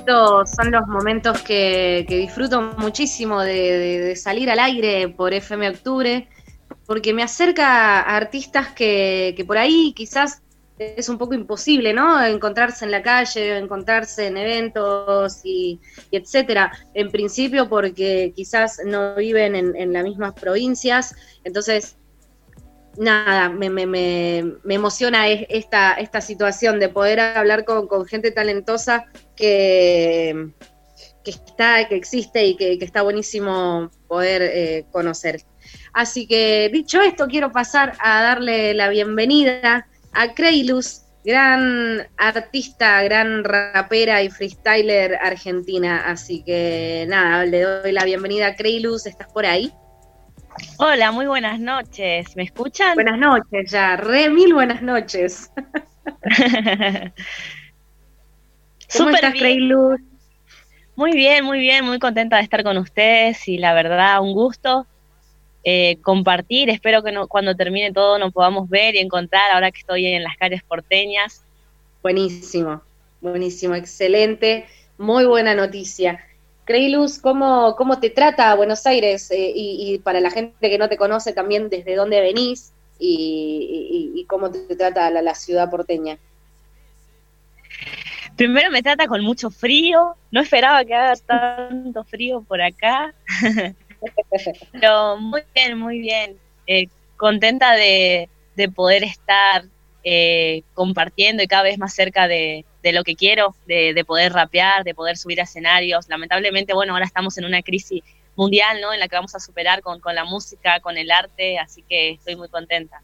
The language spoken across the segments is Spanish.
estos son los momentos que, disfruto muchísimo de, salir al aire por FM Octubre, porque me acerca a artistas que, por ahí quizás es un poco imposible, ¿no? Encontrarse en la calle, encontrarse en eventos y, etcétera. En principio porque quizás no viven en, en las mismas provincias, entonces nada, me, me, me, me emociona esta, esta situación de poder hablar con, gente talentosa que, que, está, que existe y que, está buenísimo poder eh, conocer. Así que dicho esto, quiero pasar a darle la bienvenida a Creilus, gran artista, gran rapera y freestyler argentina. Así que nada, le doy la bienvenida a Creilus, ¿estás por ahí? Hola, muy buenas noches. ¿Me escuchan? Buenas noches, ya. Re mil buenas noches. ¿Cómo estás, Luz? Muy bien, muy bien, muy contenta de estar con ustedes y la verdad, un gusto eh, compartir. Espero que cuando termine todo nos podamos ver y encontrar ahora que estoy en las calles porteñas. Buenísimo, buenísimo, excelente, muy buena noticia. Creilus, ¿cómo, ¿cómo te trata Buenos Aires? Eh, y, para la gente que no te conoce también, ¿desde dónde venís? Y, cómo te trata la, ciudad porteña. Primero me trata con mucho frío, no esperaba que haga tanto frío por acá, pero muy bien, muy bien, eh, contenta de, poder estar eh, compartiendo y cada vez más cerca de, de lo que quiero, de, poder rapear, de poder subir a escenarios. Lamentablemente, bueno, ahora estamos en una crisis mundial, ¿no? En la que vamos a superar con, la música, con el arte, así que estoy muy contenta.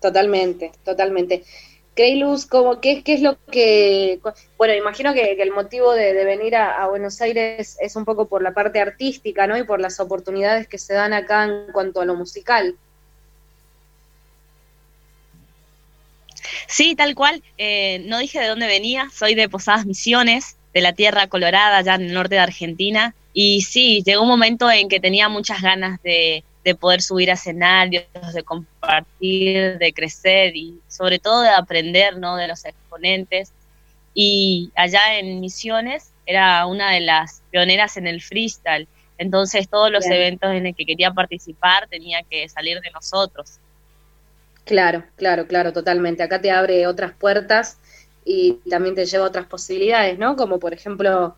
Totalmente, totalmente. Creilus, ¿cómo, qué, ¿qué es lo que...? Bueno, imagino que, el motivo de, venir a, Buenos Aires es un poco por la parte artística, ¿no? Y por las oportunidades que se dan acá en cuanto a lo musical. Sí, tal cual. Eh, no dije de dónde venía, soy de Posadas Misiones, de la Tierra Colorada, allá en el norte de Argentina. Y sí, llegó un momento en que tenía muchas ganas de, poder subir a escenarios, de compartir, de crecer y sobre todo de aprender ¿no? de los exponentes. Y allá en Misiones era una de las pioneras en el freestyle. Entonces todos los eventos en los que quería participar tenía que salir de nosotros. Claro, claro, claro, totalmente. Acá te abre otras puertas y también te lleva otras posibilidades, ¿no? Como por ejemplo,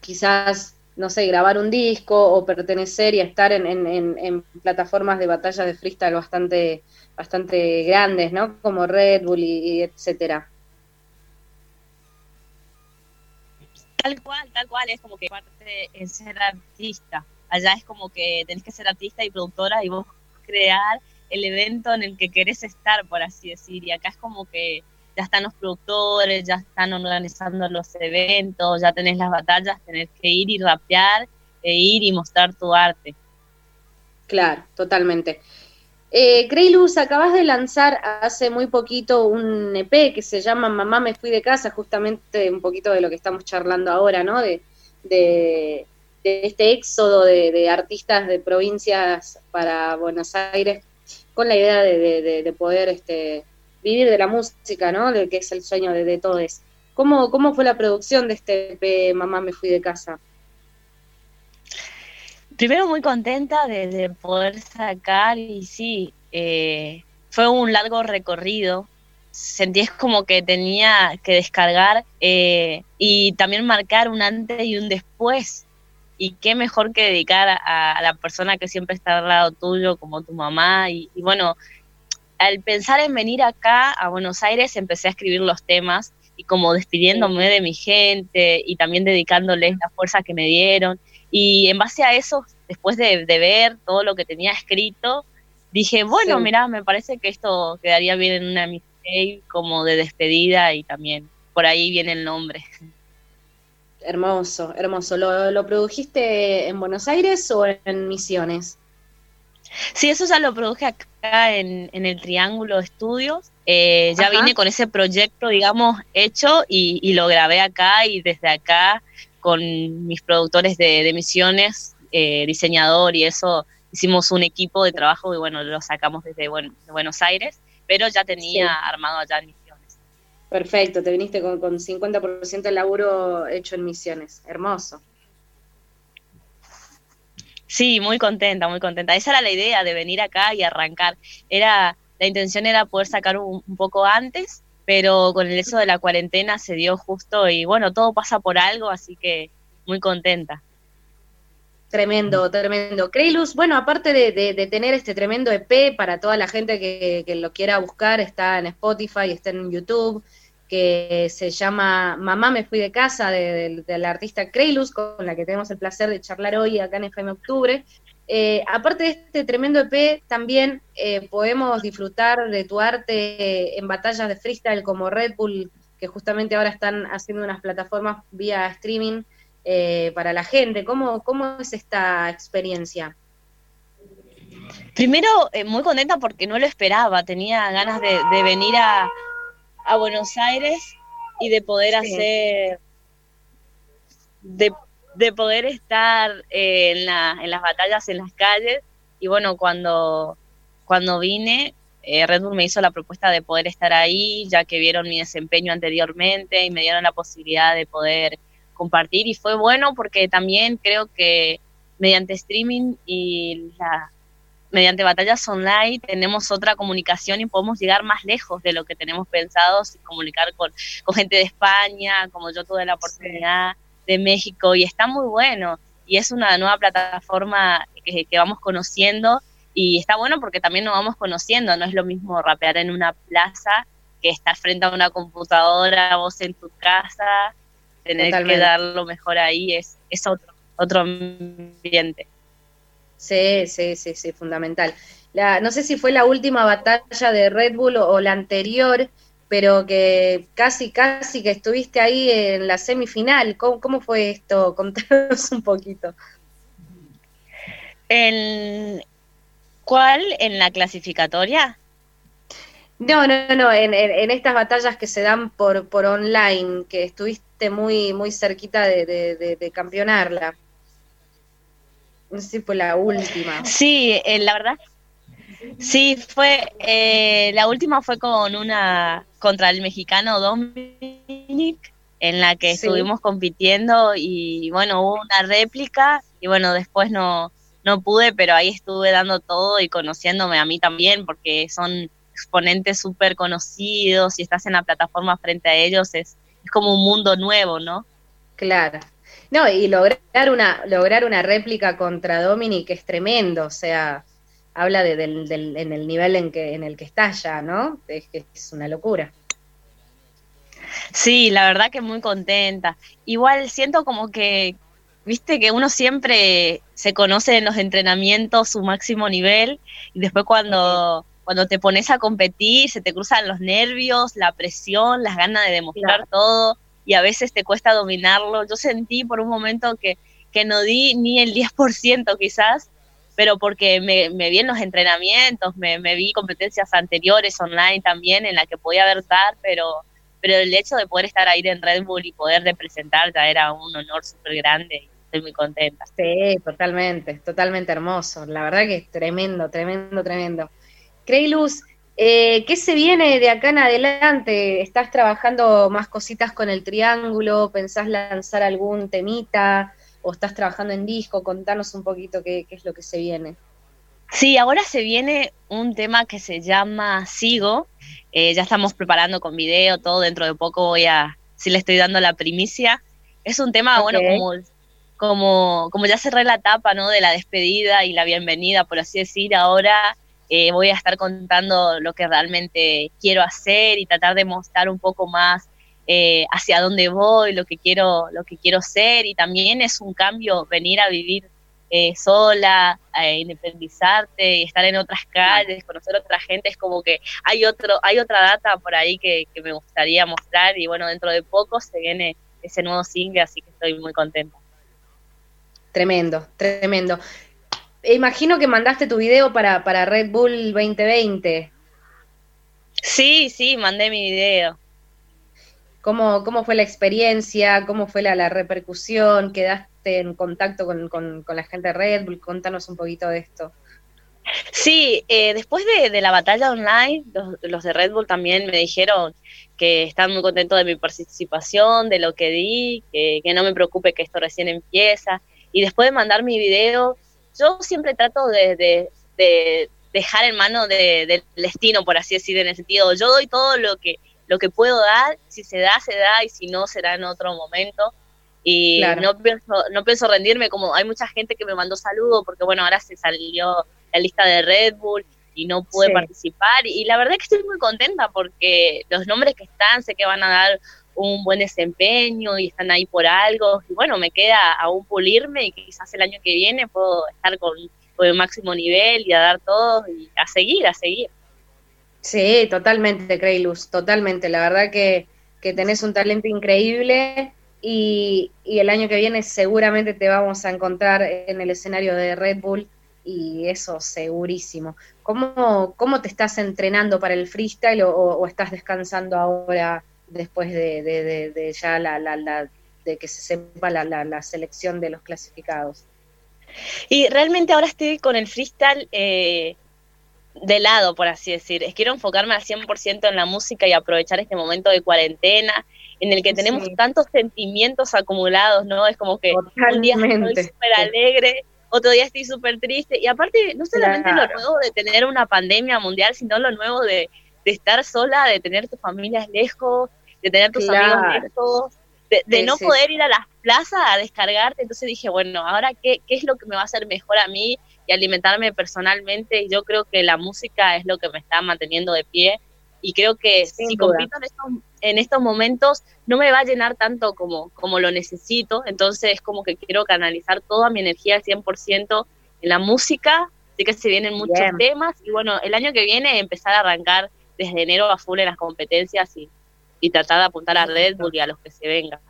quizás, no sé, grabar un disco o pertenecer y estar en, en, en, plataformas de batalla de freestyle bastante, bastante grandes, ¿no? Como Red Bull y, etcétera. Tal cual, tal cual, es como que parte de ser artista. Allá es como que tenés que ser artista y productora y vos crear el evento en el que querés estar, por así decir. Y acá es como que ya están los productores, ya están organizando los eventos, ya tenés las batallas, tenés que ir y rapear e ir y mostrar tu arte. Claro, totalmente. Eh, Luz, acabas de lanzar hace muy poquito un EP que se llama Mamá me fui de casa, justamente un poquito de lo que estamos charlando ahora, ¿no? De, este éxodo de, artistas de provincias para Buenos Aires con la idea de, poder este, vivir de la música, ¿no? De que es el sueño de, todos. ¿Cómo, ¿Cómo fue la producción de este EP Mamá me fui de casa? Primero muy contenta de, poder sacar y sí, eh, fue un largo recorrido. Sentí como que tenía que descargar eh, y también marcar un antes y un después y qué mejor que dedicar a, la persona que siempre está al lado tuyo, como tu mamá. Y, bueno, al pensar en venir acá a Buenos Aires, empecé a escribir los temas y como despidiéndome de mi gente y también dedicándoles la fuerza que me dieron. Y en base a eso, después de, ver todo lo que tenía escrito, dije, bueno, mira, me parece que esto quedaría bien en una mixtape como de despedida y también por ahí viene el nombre. Hermoso, hermoso. ¿Lo, produjiste en Buenos Aires o en Misiones? Sí, eso ya lo produje acá en, el Triángulo Estudios. Eh, ya vine con ese proyecto, digamos, hecho y, lo grabé acá y desde acá con mis productores de, Misiones, eh, diseñador y eso, hicimos un equipo de trabajo y bueno, lo sacamos desde Buenos Aires, pero ya tenía armado allá en. Perfecto, te viniste con, con 50% del laburo hecho en misiones. Hermoso. Sí, muy contenta, muy contenta. Esa era la idea de venir acá y arrancar. Era, la intención era poder sacar un, poco antes, pero con el hecho de la cuarentena se dio justo y bueno, todo pasa por algo, así que muy contenta. Tremendo, tremendo. Creilus, bueno, aparte de, tener este tremendo EP para toda la gente que, que, lo quiera buscar, está en Spotify, está en YouTube, que se llama Mamá me fui de casa, de, la artista Creilus, con la que tenemos el placer de charlar hoy acá en FM Octubre. Eh, aparte de este tremendo EP, también eh, podemos disfrutar de tu arte en batallas de freestyle como Red Bull, que justamente ahora están haciendo unas plataformas vía streaming eh, para la gente. ¿Cómo, ¿Cómo es esta experiencia? Primero, muy contenta porque no lo esperaba, tenía ganas de venir a, a Buenos Aires y de poder hacer, de, poder estar en, la, en las batallas en las calles. Y bueno, cuando, cuando vine, eh, Red Bull me hizo la propuesta de poder estar ahí, ya que vieron mi desempeño anteriormente y me dieron la posibilidad de poder compartir. Y fue bueno porque también creo que mediante streaming y la, mediante batallas online tenemos otra comunicación y podemos llegar más lejos de lo que tenemos pensado, comunicar con, gente de España, como yo tuve la oportunidad de México, y está muy bueno. Y es una nueva plataforma que, vamos conociendo y está bueno porque también nos vamos conociendo, no es lo mismo rapear en una plaza que estar frente a una computadora, vos en tu casa, tener que dar lo mejor ahí, es, es otro, otro ambiente. Sí, sí, sí, sí, fundamental. La, no sé si fue la última batalla de Red Bull o, la anterior, pero que casi, casi que estuviste ahí en la semifinal. ¿Cómo, fue esto? Contanos un poquito. ¿En cuál? ¿En la clasificatoria? No, no, no, en, en, estas batallas que se dan por, por online, que estuviste muy, muy cerquita de, de, de campeonarla. No sé si fue la última. Sí, eh, la verdad. Sí, fue. Eh, la última fue con una. contra el mexicano Dominic, en la que estuvimos compitiendo y bueno, hubo una réplica y bueno, después no, no pude, pero ahí estuve dando todo y conociéndome a mí también, porque son exponentes súper conocidos y estás en la plataforma frente a ellos, es, es como un mundo nuevo, ¿no? Claro, no, y lograr una, lograr una réplica contra Dominic es tremendo, o sea, habla de, del, del, en el nivel en, que, en el que está ya, ¿no? Es que es una locura. Sí, la verdad que muy contenta. Igual siento como que, viste, que uno siempre se conoce en los entrenamientos su máximo nivel y después cuando, cuando te pones a competir se te cruzan los nervios, la presión, las ganas de demostrar todo y a veces te cuesta dominarlo. Yo sentí por un momento que, que no di ni el 10% quizás, pero porque me, vi en los entrenamientos, me, vi competencias anteriores online también en la que podía verdad, pero, pero el hecho de poder estar ahí en Red Bull y poder representar ya era un honor súper grande y estoy muy contenta. Sí, totalmente, totalmente hermoso. La verdad que es tremendo, tremendo, tremendo. Creilus, eh, ¿Qué se viene de acá en adelante? ¿Estás trabajando más cositas con el triángulo? ¿Pensás lanzar algún temita? ¿O estás trabajando en disco? Contanos un poquito qué, es lo que se viene. Sí, ahora se viene un tema que se llama Sigo. Eh, ya estamos preparando con video, todo. Dentro de poco voy a, si le estoy dando la primicia. Es un tema, bueno, como, como, como ya cerré la etapa, ¿no? De la despedida y la bienvenida, por así decir. Ahora eh, voy a estar contando lo que realmente quiero hacer y tratar de mostrar un poco más eh, hacia dónde voy, lo que quiero, lo que quiero ser. Y también es un cambio venir a vivir eh, sola, a independizarte, estar en otras calles, conocer a otra gente, es como que hay otro, hay otra data por ahí que, que me gustaría mostrar. Y bueno, dentro de poco se viene ese nuevo single, así que estoy muy contenta. Tremendo, tremendo imagino que mandaste tu video para, para Red Bull 2020. Sí, sí, mandé mi video. ¿Cómo, cómo fue la experiencia? ¿Cómo fue la, repercusión? ¿Quedaste en contacto con, la gente de Red Bull? Contanos un poquito de esto. Sí, eh, después de, la batalla online, los, de Red Bull también me dijeron que están muy contentos de mi participación, de lo que di, que, no me preocupe que esto recién empieza. Y después de mandar mi video, yo siempre trato de, dejar en mano del destino, por así decir, en el sentido, yo doy todo lo que, lo que puedo dar, si se da, se da, y si no, será en otro momento. Y no, pienso, no pienso rendirme, como hay mucha gente que me mandó saludos, porque bueno, ahora se salió la lista de Red Bull, y no pude participar. Y la verdad es que estoy muy contenta porque los nombres que están sé que van a dar un buen desempeño y están ahí por algo. Y bueno, me queda aún pulirme y quizás el año que viene puedo estar con, el máximo nivel y a dar todo y a seguir, a seguir. Sí, totalmente, Creilus, totalmente. La verdad que, que tenés un talento increíble y, y el año que viene seguramente te vamos a encontrar en el escenario de Red Bull y eso segurísimo. ¿Cómo, cómo te estás entrenando para el freestyle o, estás descansando ahora después de, ya la, la, de que se sepa la, selección de los clasificados? Y realmente ahora estoy con el freestyle eh, de lado, por así decir. Quiero enfocarme al 100% en la música y aprovechar este momento de cuarentena en el que tenemos tantos sentimientos acumulados, ¿no? Es como que un día estoy súper alegre otro día estoy súper triste. Y aparte, no solamente lo nuevo de tener una pandemia mundial, sino lo nuevo de, estar sola, de tener tus familias lejos, de tener tus amigos lejos, de, no poder ir a las plazas a descargarte. Entonces dije, bueno, ahora qué, qué es lo que me va a hacer mejor a mí y alimentarme personalmente. Y yo creo que la música es lo que me está manteniendo de pie. Y creo que si compito en estos en estos momentos no me va a llenar tanto como, como lo necesito, entonces es como que quiero canalizar toda mi energía al 100% en la música, sé que se vienen muchos temas y bueno, el año que viene empezar a arrancar desde enero a full en las competencias y, y tratar de apuntar a Red Bull y a los que se vengan.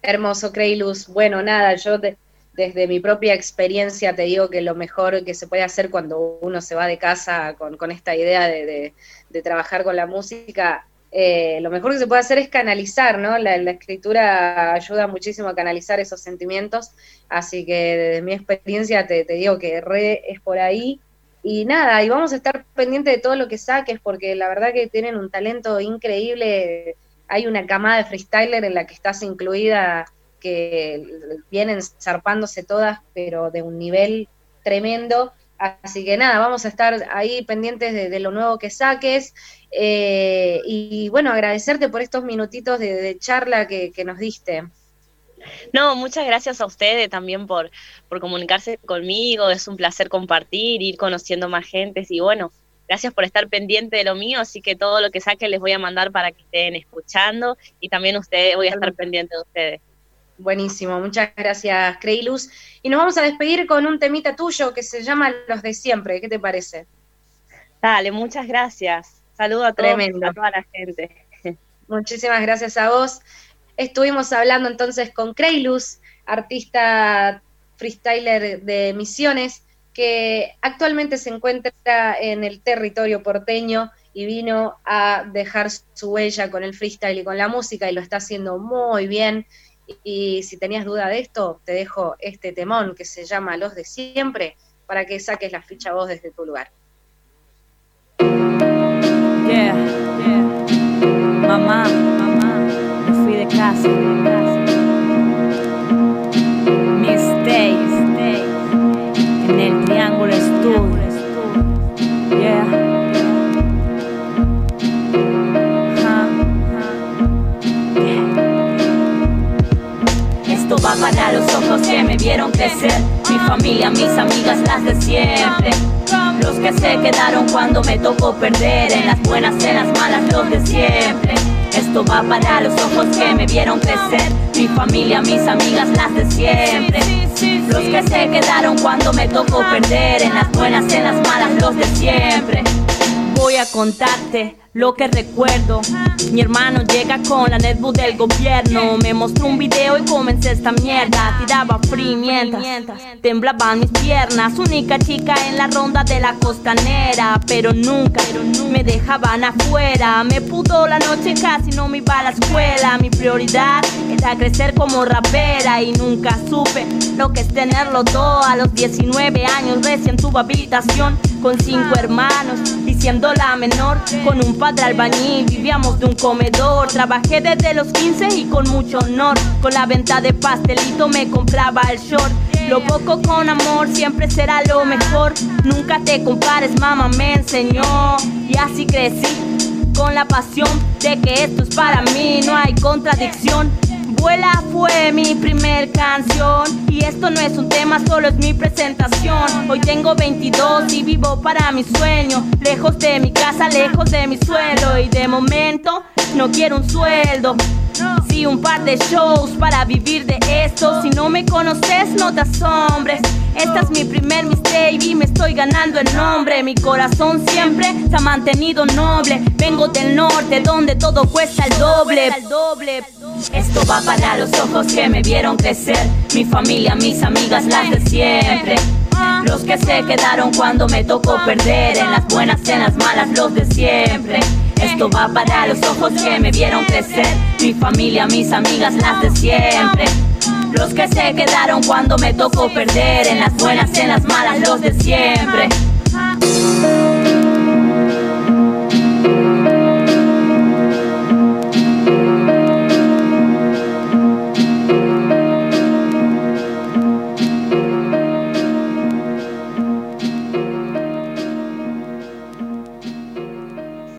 Hermoso, Creilus. Bueno, nada, yo desde mi propia experiencia te digo que lo mejor que se puede hacer cuando uno se va de casa con, con esta idea de, de, trabajar con la música eh, lo mejor que se puede hacer es canalizar, ¿no? La, escritura ayuda muchísimo a canalizar esos sentimientos, así que desde mi experiencia te, digo que re es por ahí. Y nada, y vamos a estar pendientes de todo lo que saques, porque la verdad que tienen un talento increíble. Hay una camada de freestyler en la que estás incluida, que vienen zarpándose todas, pero de un nivel tremendo. Así que nada, vamos a estar ahí pendientes de, lo nuevo que saques. Eh, y bueno, agradecerte por estos minutitos de, charla que, nos diste. No, muchas gracias a ustedes también por, por comunicarse conmigo. Es un placer compartir, ir conociendo más gente. Y bueno, gracias por estar pendiente de lo mío. Así que todo lo que saque les voy a mandar para que estén escuchando. Y también ustedes, voy a estar pendiente de ustedes. Buenísimo, muchas gracias, Creilus. Y nos vamos a despedir con un temita tuyo que se llama Los de Siempre. ¿Qué te parece? Dale, muchas gracias. Saludo a, Tremendo. a toda la gente. Muchísimas gracias a vos. Estuvimos hablando entonces con Creilus, artista freestyler de Misiones, que actualmente se encuentra en el territorio porteño y vino a dejar su huella con el freestyle y con la música y lo está haciendo muy bien y si tenías duda de esto, te dejo este temón que se llama Los de Siempre para que saques la ficha vos desde tu lugar. Yeah, yeah. Mamá, Mis days, en el Triángulo Estudio. Yeah. va para los ojos que me vieron crecer. Mi familia, mis amigas, las de siempre. Los que se quedaron cuando me tocó perder. En las buenas, en las malas, los de siempre. Esto va para los ojos que me vieron crecer. Mi familia, mis amigas, las de siempre. Los que se quedaron cuando me tocó perder. En las buenas, en las malas, los de siempre. Voy a contarte lo que recuerdo. Mi hermano llega con la netbook del gobierno. Me mostró un video y comencé esta mierda. Tiraba free mientras temblaban mis piernas. Única chica en la ronda de la costanera. Pero nunca me dejaban afuera. Me pudo la noche, casi no me iba a la escuela. Mi prioridad era crecer como rapera. Y nunca supe lo que es tenerlo todo. A los 19 años recién tuve habitación con cinco hermanos y siendo la menor, con un padre albañil, vivíamos de un comedor. Trabajé desde los 15 y con mucho honor, con la venta de pastelito me compraba el short. Lo poco con amor siempre será lo mejor. Nunca te compares, mamá me enseñó. Y así crecí con la pasión de que esto es para mí, no hay contradicción. Fue mi primer canción y esto no es un tema, solo es mi presentación. Hoy tengo 22 y vivo para mi sueño, lejos de mi casa, lejos de mi suelo y de momento no quiero un sueldo. Sí, un par de shows para vivir de esto. Si no me conoces, no te asombres. Esta es mi primer mistake y me estoy ganando el nombre. Mi corazón siempre se ha mantenido noble. Vengo del norte donde todo cuesta el doble. Esto va para los ojos que me vieron crecer. Mi familia, mis amigas, las de siempre. Los que se quedaron cuando me tocó perder. En las buenas, en las malas, los de siempre. Esto va para los ojos que me vieron crecer. Mi familia, mis amigas, las de siempre. Los que se quedaron cuando me tocó perder. En las buenas, en las malas, los de siempre.